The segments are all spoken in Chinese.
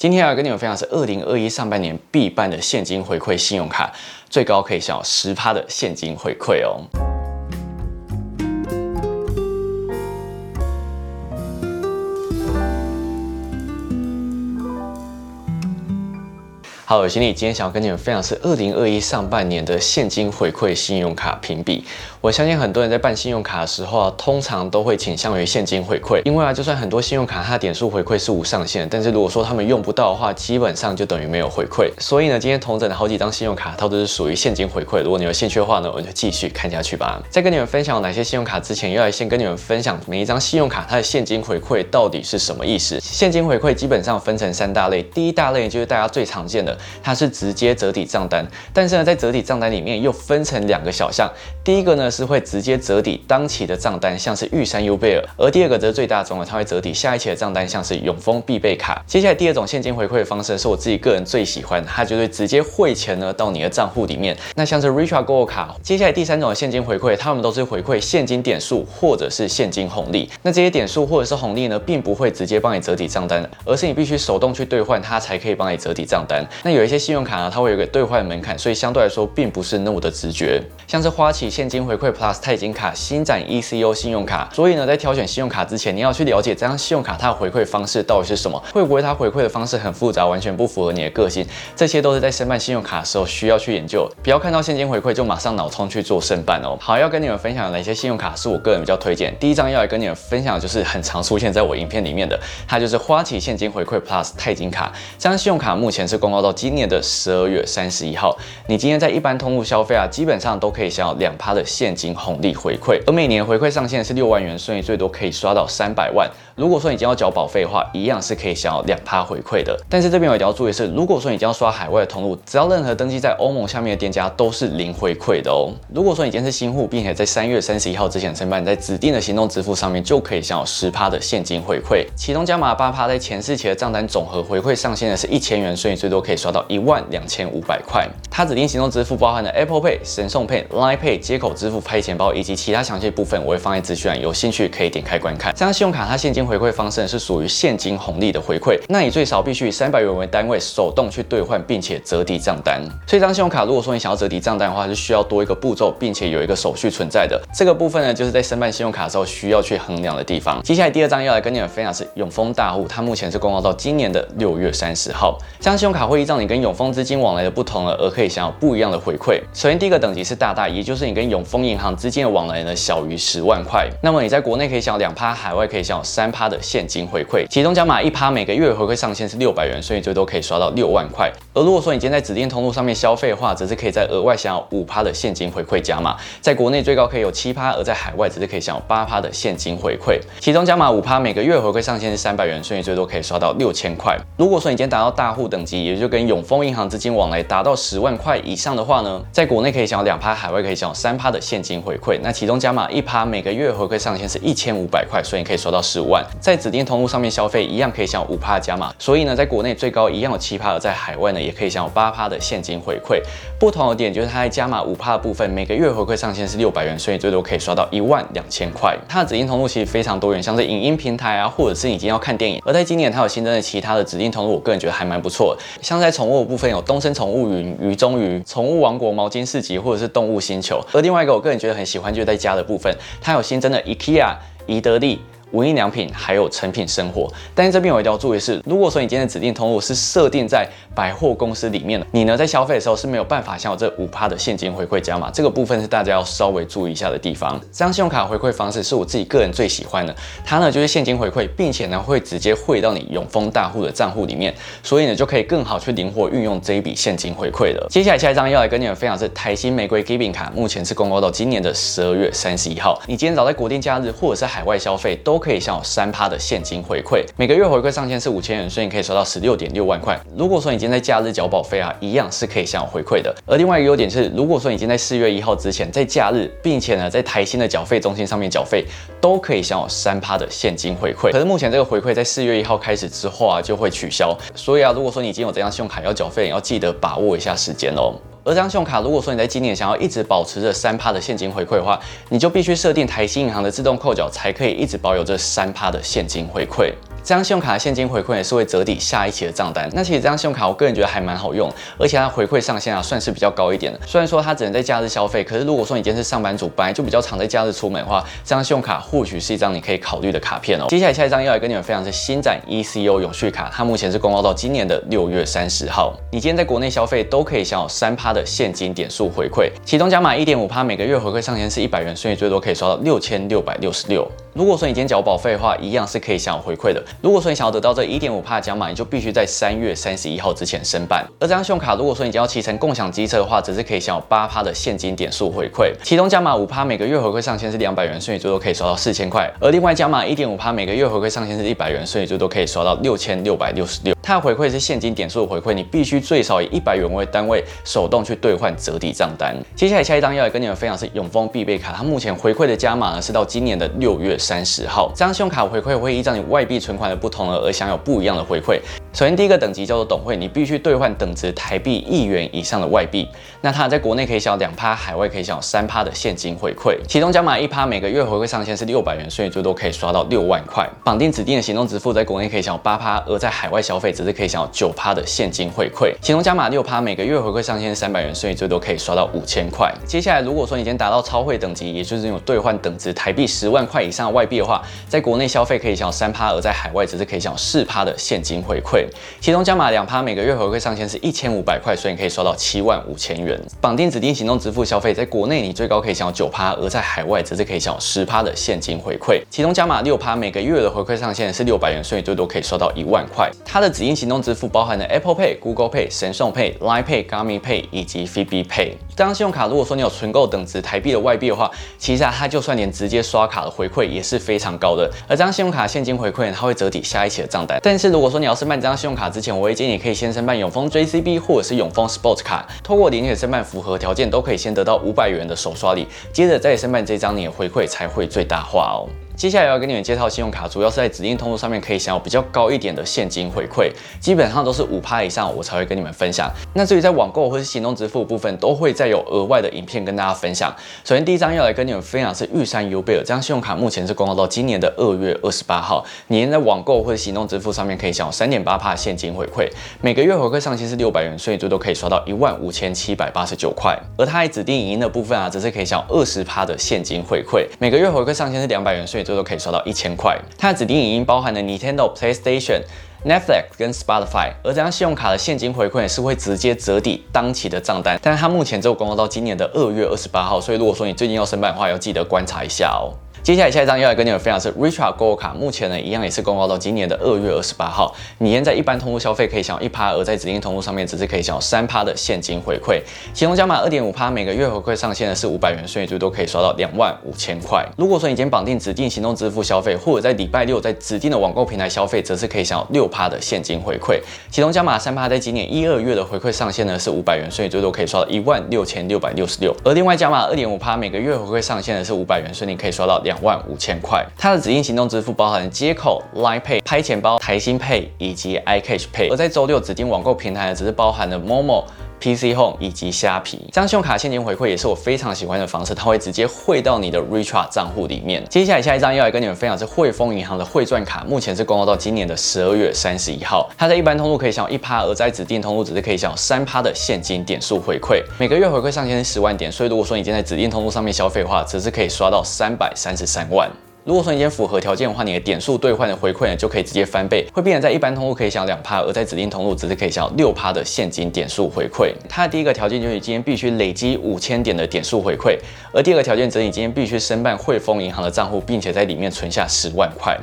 今天要跟你们分享是二零二一上半年必办的现金回馈信用卡，最高可以享有十趴的现金回馈哦。好，有心里今天想要跟你们分享是二零二一上半年的现金回馈信用卡评比。我相信很多人在办信用卡的时候啊，通常都会倾向于现金回馈，因为啊，就算很多信用卡它点数回馈是无上限，但是如果说他们用不到的话，基本上就等于没有回馈。所以呢，今天同整的好几张信用卡，它都是属于现金回馈。如果你有兴趣的话呢，我们就继续看下去吧。在跟你们分享哪些信用卡之前，要来先跟你们分享每一张信用卡它的现金回馈到底是什么意思。现金回馈基本上分成三大类，第一大类就是大家最常见的。它是直接折抵账单，但是呢，在折抵账单里面又分成两个小项，第一个呢是会直接折抵当期的账单，像是玉山 U 贝尔，而第二个则是最大宗的，它会折抵下一期的账单，像是永丰必备卡。接下来第二种现金回馈的方式是我自己个人最喜欢，它就会直接汇钱呢到你的账户里面。那像是 Richard Gold 卡，接下来第三种现金回馈，他们都是回馈现金点数或者是现金红利。那这些点数或者是红利呢，并不会直接帮你折抵账单，而是你必须手动去兑换，它才可以帮你折抵账单。有一些信用卡呢，它会有个兑换门槛，所以相对来说并不是那么的直觉。像是花旗现金回馈 Plus 钛金卡、新展 ECO 信用卡，所以呢，在挑选信用卡之前，你要去了解这张信用卡它的回馈方式到底是什么，会不会它回馈的方式很复杂，完全不符合你的个性，这些都是在申办信用卡的时候需要去研究。不要看到现金回馈就马上脑冲去做申办哦。好，要跟你们分享哪些信用卡是我个人比较推荐。第一张要来跟你们分享的就是很常出现在我影片里面的，它就是花旗现金回馈 Plus 钛金卡。这张信用卡目前是公告到今年的十二月三十一号，你今天在一般通路消费啊，基本上都可以享有两趴的现金红利回馈，而每年回馈上限是六万元，所以最多可以刷到三百万。如果说你今天要缴保费的话，一样是可以享有两趴回馈的。但是这边有一定要注意的是，如果说你今天要刷海外的通路，只要任何登记在欧盟下面的店家都是零回馈的哦。如果说你今天是新户，并且在三月三十一号之前申办，在指定的行动支付上面就可以享有十趴的现金回馈，其中加码八趴在前四期的账单总和回馈上限呢是一千元，所以你最多可以刷到一万两千五百块。它指定行动支付包含了 Apple Pay、神送 Pay、Line Pay 接口支付、拍钱包以及其他详细部分，我会放在资讯栏，有兴趣可以点开观看。这张信用卡它现金回馈方式是属于现金红利的回馈，那你最少必须以三百元为单位手动去兑换，并且折抵账单。所以这张信用卡如果说你想要折抵账单的话，是需要多一个步骤，并且有一个手续存在的。这个部分呢，就是在申办信用卡的时候需要去衡量的地方。接下来第二张要来跟你们分享是永丰大户，它目前是公告到今年的六月三十号。这张信用卡会依照你跟永丰资金往来的不同了，而可以享有不一样的回馈。首先第一个等级是大大，也就是你跟永丰银行之间的往来呢小于十万块，那么你在国内可以享有两趴，海外可以享有三趴的现金回馈，其中加码一趴，每个月回馈上限是六百元，所以最多可以刷到六万块。而如果说你今天在指定通路上面消费的话，则是可以在额外享有五趴的现金回馈加码，在国内最高可以有七趴，而在海外则是可以享有八趴的现金回馈，其中加码五趴，每个月回馈上限是三百元，所以最多可以刷到六千块。如果说你今天达到大户等级，也就跟永丰银行资金往来达到十万块以上的话呢，在国内可以享有两趴，海外可以享有三趴的现金回馈，那其中加码一趴，每个月回馈上限是一千五百块，所以你可以刷到十五万。在指定通路上面消费一样可以享五趴加码，所以呢，在国内最高一样有七趴，而在海外呢也可以享有八趴的现金回馈。不同的点就是它在加码五趴的部分，每个月回馈上限是六百元，所以最多可以刷到一万两千块。它的指定通路其实非常多元，像是影音平台啊，或者是你今天要看电影。而在今年它有新增的其他的指定通路，我个人觉得还蛮不错的。像在宠物部分有东森宠物云、鱼中鱼、宠物王国、毛巾市集，或者是动物星球。而另外一个我个人觉得很喜欢就是在家的部分，它有新增的 IKEA、宜得利。无印良品还有成品生活，但是这边我一定要注意的是，如果说你今天的指定通路是设定在百货公司里面的，你呢在消费的时候是没有办法享有这五趴的现金回馈加码，这个部分是大家要稍微注意一下的地方。这张信用卡回馈方式是我自己个人最喜欢的，它呢就是现金回馈，并且呢会直接汇到你永丰大户的账户里面，所以呢就可以更好去灵活运用这一笔现金回馈了。接下来下一张要来跟你们分享是台新玫瑰 Giving 卡，目前是公告到今年的十二月三十一号，你今天早在国定假日或者是海外消费都可以享有三趴的现金回馈，每个月回馈上限是五千元，所以你可以收到十六点六万块。如果说你今天在假日缴保费啊，一样是可以享有回馈的。而另外一个优点是，如果说你今天在四月一号之前在假日，并且呢在台新的缴费中心上面缴费，都可以享有三趴的现金回馈。可是目前这个回馈在四月一号开始之后啊就会取消，所以啊如果说你已经有这张信用卡要缴费，要记得把握一下时间哦。而这张信用卡，如果说你在今年想要一直保持着三趴的现金回馈的话，你就必须设定台新银行的自动扣缴，才可以一直保有这三趴的现金回馈。这张信用卡的现金回馈也是会折抵下一期的账单。那其实这张信用卡我个人觉得还蛮好用，而且它回馈上限啊算是比较高一点的。虽然说它只能在假日消费，可是如果说你今天是上班族，本来就比较常在假日出门的话，这张信用卡或许是一张你可以考虑的卡片哦。接下来下一张要来跟你们分享是新展 ECO 永续卡，它目前是公告到今年的六月三十号。你今天在国内消费都可以享有三趴的现金点数回馈，其中加码一点五趴，每个月回馈上限是一百元，所以最多可以刷到六千六百六十六。如果说你今天缴保费的话，一样是可以享有回馈的。如果说你想要得到这一点五帕的奖码，你就必须在三月三十一号之前申办。而这张信用卡，如果说你将要骑乘共享机车的话，只是可以享有八趴的现金点数回馈。其中加码五趴，每个月回馈上限是两百元，所以最多可以刷到四千块。而另外加码一点五趴，每个月回馈上限是一百元，所以最多可以刷到六千六百六十六。它的回馈是现金点数回馈，你必须最少以一百元为单位手动去兑换折抵账单。接下来下一张要来跟你们分享是永丰必备卡，它目前回馈的加码呢是到今年的六月三十号。这张信用卡回馈会依照你外币存款的不同而享有不一样的回馈。首先第一个等级叫做董会，你必须兑换等值台币一元以上的外币。那它在国内可以享有两趴，海外可以享有三趴的现金回馈。其中加码一趴，每个月回馈上限是六百元，所以最多可以刷到六万块。绑定指定的行动支付，在国内可以享有八趴，而在海外消费只是可以享有九趴的现金回馈。其中加码六趴，每个月回馈上限是三百元，所以最多可以刷到五千块。接下来如果说已经达到超会等级，也就是有兑换等值台币十万块以上的外币的话，在国内消费可以享有三趴，而在海外只是可以享有四趴的现金回馈。其中加码两趴，每个月回馈上限是一千五百块，所以你可以刷到七万五千元。绑定指定行动支付消费，在国内你最高可以享有九趴，而在海外则是可以享有十趴的现金回馈。其中加码六趴，每个月的回馈上限是六百元，所以最多可以刷到一万块。它的指定行动支付包含了 Apple Pay、Google Pay、神送 Pay、Line Pay、Garmin Pay 以及 FIB Pay。这张信用卡如果说你有存够等值台币的外币的话，其实啊它就算连直接刷卡的回馈也是非常高的。而这张信用卡现金回馈它会折抵下一期的账单。但是如果说你要申办这张信用卡之前，我会建议你可以先申办永丰 JCB 或者是永丰 Sport 卡，透过连接申办符合条件都可以先得到五百元的首刷礼，接着再申办这张你的回馈才会最大化哦。接下来要跟你们介绍信用卡，主要是在指定通路上面可以享有比较高一点的现金回馈，基本上都是五趴以上，我才会跟你们分享。那至于在网购或是行动支付部分，都会再有额外的影片跟大家分享。首先第一张要来跟你们分享是玉山 U 贝尔这张信用卡，目前是公告到今年的二月二十八号，你在网购或者行动支付上面可以享有三点八趴现金回馈，每个月回馈上限是六百元，所以最多可以刷到一万五千七百八十九块。而它在指定影音的部分啊，则是可以享有二十趴的现金回馈，每个月回馈上限是两百元，所以最多可以刷到一千。块，它的指定影音包含了 Nintendo、PlayStation、Netflix 跟 Spotify，而这张信用卡的现金回馈是会直接折抵当期的账单，但是它目前只有公告到今年的二月二十八号，所以如果说你最近要申办的话，要记得观察一下哦。接下来下一张要来跟你们分享是 Richard Gold 卡，目前呢一样也是公告到今年的二月二十八号。你现在一般通路消费可以享有一趴，而在指定通路上面只是可以享有三趴的现金回馈。其中加码二点五趴，每个月回馈上限呢是五百元，所以最多可以刷到两万五千块。如果说你已经绑定指定行动支付消费，或者在礼拜六在指定的网购平台消费，则是可以享有六趴的现金回馈。其中加码三趴，在今年一二月的回馈上限呢是五百元，所以最多可以刷到一万六千六百六十六。而另外加码二点五趴，每个月回馈上限呢是五百元，所以你可以刷到两万五千块。它的指定行动支付包含接口、Line Pay、拍钱包、台新 Pay 以及 iCash Pay，而在周六指定网购平台呢，只是包含了 Momo。PC Home 以及虾皮，这张信用卡现金回馈也是我非常喜欢的方式，它会直接汇到你的 Recharge 账户里面。接下来下一张要来跟你们分享是汇丰银行的汇赚卡，目前是公告到今年的十二月三十一号，它在一般通路可以享有一趴，而在指定通路只是可以享有三趴的现金点数回馈，每个月回馈上限是十万点，所以如果说你今天在指定通路上面消费的话，只是可以刷到三百三十三万。如果说你今天符合条件的话，你的点数兑换的回馈呢就可以直接翻倍，会变成在一般通路可以享两趴，而在指定通路只是可以享六趴的现金点数回馈。它的第一个条件就是你今天必须累积五千点的点数回馈，而第二个条件则是你今天必须申办汇丰银行的账户，并且在里面存下十万块。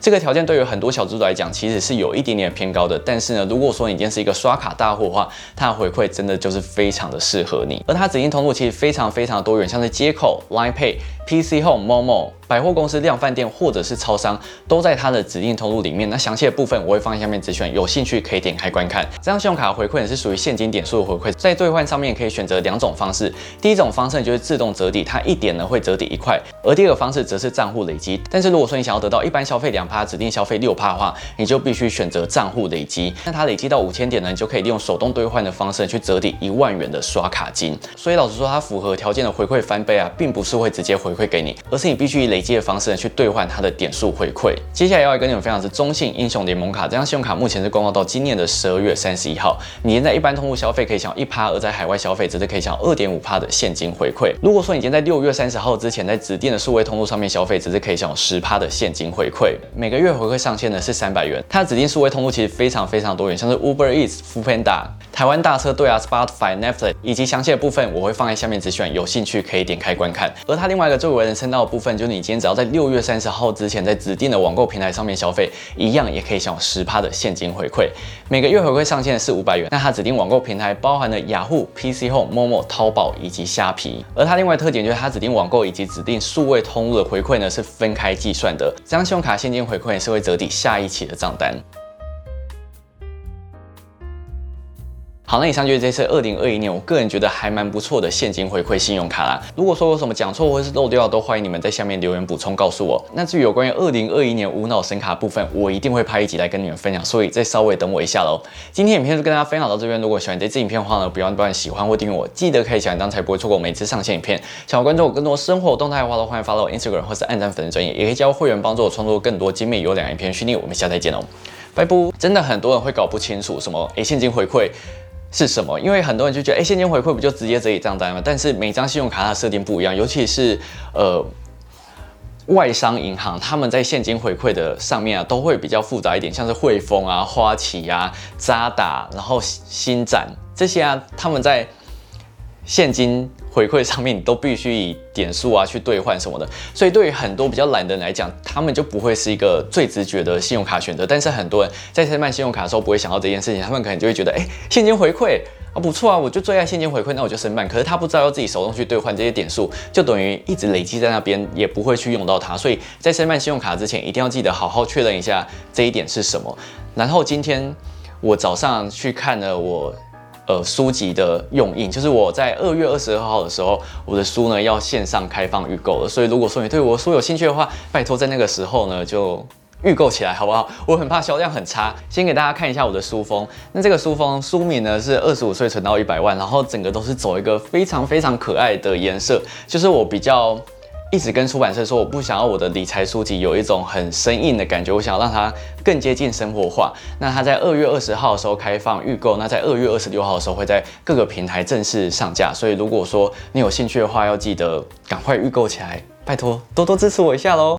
这个条件对于很多小资主来讲，其实是有一点点偏高的。但是呢，如果说你今天是一个刷卡大户的话，它的回馈真的就是非常的适合你。而它指定通路其实非常非常多元，像是接口、Line Pay、PC Home、Momo。百货公司、量贩店或者是超商都在它的指定通路里面。那详细的部分我会放在下面资讯，有兴趣可以点开观看。这张信用卡的回馈也是属于现金点数的回馈，在兑换上面可以选择两种方式。第一种方式就是自动折抵，它一点呢会折抵一块；而第二个方式则是账户累积。但是如果说你想要得到一般消费两趴，指定消费六趴的话，你就必须选择账户累积。那它累积到五千点呢，你就可以利用手动兑换的方式去折抵一万元的刷卡金。所以老实说，它符合条件的回馈翻倍啊，并不是会直接回馈给你，而是你必须以累积的方式呢去兑换它的点数回馈。接下来要跟你们分享是中信英雄联盟卡，这张信用卡目前是公告到今年的十二月三十一号。你现在一般通路消费可以享一趴，而在海外消费则是可以享二点五趴的现金回馈。如果说你今天在六月三十号之前在指定的数位通路上面消费，只是可以享十趴的现金回馈。每个月回馈上限呢是三百元。它的指定数位通路其实非常非常多元，像是 Uber Eats、f o o p a n d a、台湾大车队啊、Spotify、Netflix 以及详细的部分我会放在下面资讯，有兴趣可以点开观看。而它另外一个最为人称道的部分，就是你今天只要在六月三十号之前在指定的网购平台上面消费，一样也可以享有十趴的现金回馈。每个月回馈上限是五百元。那它指定网购平台包含了雅虎、PC Home、Momo、淘宝以及虾皮。而它另外特点就是它指定网购以及指定数位通路的回馈呢是分开计算的，这张信用卡现金回馈是会折抵下一期的账单。好，那以上就是这次二零二一年，我个人觉得还蛮不错的现金回馈信用卡啦。如果说有什么讲错或是漏掉，都欢迎你们在下面留言补充告诉我。那至于有关于二零二一年无脑神卡部分，我一定会拍一集来跟你们分享，所以再稍微等我一下喽。今天影片就跟大家分享到这边，如果喜欢这支影片的话呢，不要忘记喜欢或订阅我，记得可以喜欢，当才不会错过每次上线影片。想要关注我更多生活动态的话，都欢迎发到我 Instagram 或是按赞粉丝专业，也可以加入会员帮助我创作更多精美优良影片训练。我们下次再见喽，拜拜。真的很多人会搞不清楚什么诶现金回馈。是什么？因为很多人就觉得，哎，现金回馈不就直接折一账单吗？但是每张信用卡它的设定不一样，尤其是呃外商银行，他们在现金回馈的上面啊，都会比较复杂一点，像是汇丰啊、花旗啊、渣打，然后新展这些啊，他们在现金。回馈上面你都必须以点数啊去兑换什么的，所以对于很多比较懒的人来讲，他们就不会是一个最直觉的信用卡选择。但是很多人在申办信用卡的时候不会想到这件事情，他们可能就会觉得，哎，现金回馈啊不错啊，我就最爱现金回馈，那我就申办。可是他不知道要自己手动去兑换这些点数，就等于一直累积在那边，也不会去用到它。所以在申办信用卡之前，一定要记得好好确认一下这一点是什么。然后今天我早上去看了我。呃，书籍的用印，就是我在二月二十二号的时候，我的书呢要线上开放预购了。所以如果说你对我书有兴趣的话，拜托在那个时候呢就预购起来，好不好？我很怕销量很差。先给大家看一下我的书封，那这个书封书名呢是二十五岁存到一百万，然后整个都是走一个非常非常可爱的颜色，就是我比较。一直跟出版社说，我不想要我的理财书籍有一种很生硬的感觉，我想要让它更接近生活化。那它在二月二十号的时候开放预购，那在二月二十六号的时候会在各个平台正式上架。所以如果说你有兴趣的话，要记得赶快预购起来，拜托多多支持我一下喽。